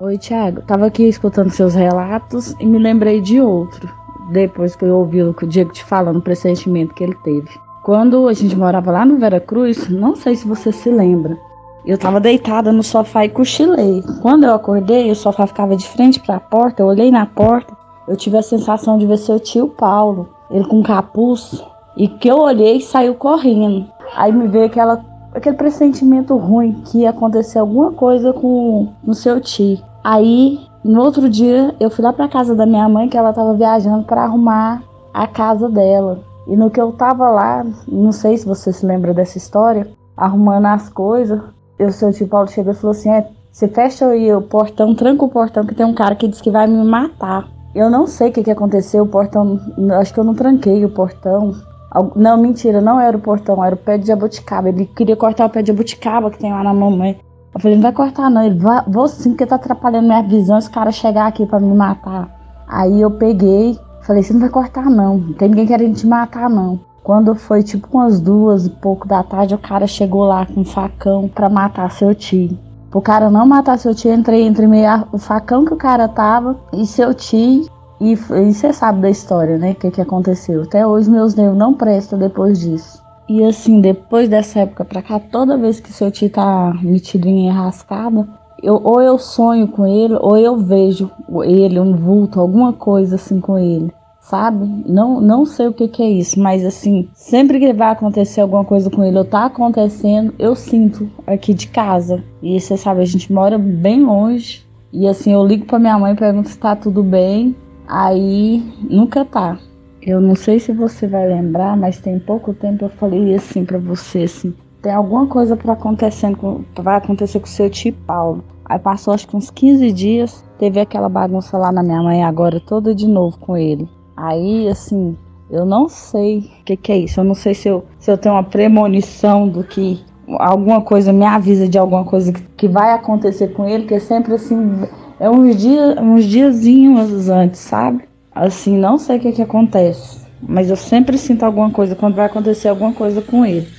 Oi, Thiago. Tava aqui escutando seus relatos e me lembrei de outro. Depois que eu ouvi o que o Diego te falando, o pressentimento que ele teve. Quando a gente morava lá no Vera Cruz, não sei se você se lembra, eu tava deitada no sofá e cochilei. Quando eu acordei, o sofá ficava de frente para a porta. Eu olhei na porta, eu tive a sensação de ver seu tio Paulo, ele com capuz, e que eu olhei e saiu correndo. Aí me veio aquela, aquele pressentimento ruim que ia acontecer alguma coisa com o seu tio. Aí, no outro dia, eu fui lá para casa da minha mãe, que ela tava viajando para arrumar a casa dela. E no que eu tava lá, não sei se você se lembra dessa história, arrumando as coisas, o seu tio Paulo chegou e falou assim: é, você fecha aí o portão, tranca o portão, que tem um cara que disse que vai me matar. Eu não sei o que, que aconteceu, o portão. Acho que eu não tranquei o portão. Não, mentira, não era o portão, era o pé de jabuticaba. Ele queria cortar o pé de jabuticaba que tem lá na mamãe. Eu falei, não vai cortar não. Ele, vai, vou sim, porque tá atrapalhando minha visão esse cara chegar aqui para me matar. Aí eu peguei, falei, você não vai cortar não. Não tem ninguém querendo te matar não. Quando foi tipo umas duas e pouco da tarde, o cara chegou lá com um facão para matar seu tio. O cara não matar seu tio, entrei entre meio o facão que o cara tava e seu tio. E você sabe da história, né? O que, que aconteceu. Até hoje meus nervos não prestam depois disso. E assim, depois dessa época pra cá, toda vez que seu tio tá metido em enrascada, eu, ou eu sonho com ele, ou eu vejo ele, um vulto, alguma coisa assim com ele. Sabe? Não, não sei o que, que é isso, mas assim, sempre que vai acontecer alguma coisa com ele ou tá acontecendo, eu sinto aqui de casa. E você sabe, a gente mora bem longe. E assim, eu ligo pra minha mãe e pergunto se tá tudo bem. Aí nunca tá. Eu não sei se você vai lembrar, mas tem pouco tempo eu falei assim para você assim, tem alguma coisa para acontecendo vai acontecer com o seu tio Paulo. Aí passou acho que uns 15 dias, teve aquela bagunça lá na minha mãe agora toda de novo com ele. Aí assim, eu não sei o que, que, é isso. Eu não sei se eu, se eu tenho uma premonição do que alguma coisa me avisa de alguma coisa que, que vai acontecer com ele, que é sempre assim, é uns dias, uns diazinhos antes, sabe? Assim, não sei o que, que acontece, mas eu sempre sinto alguma coisa quando vai acontecer alguma coisa com ele.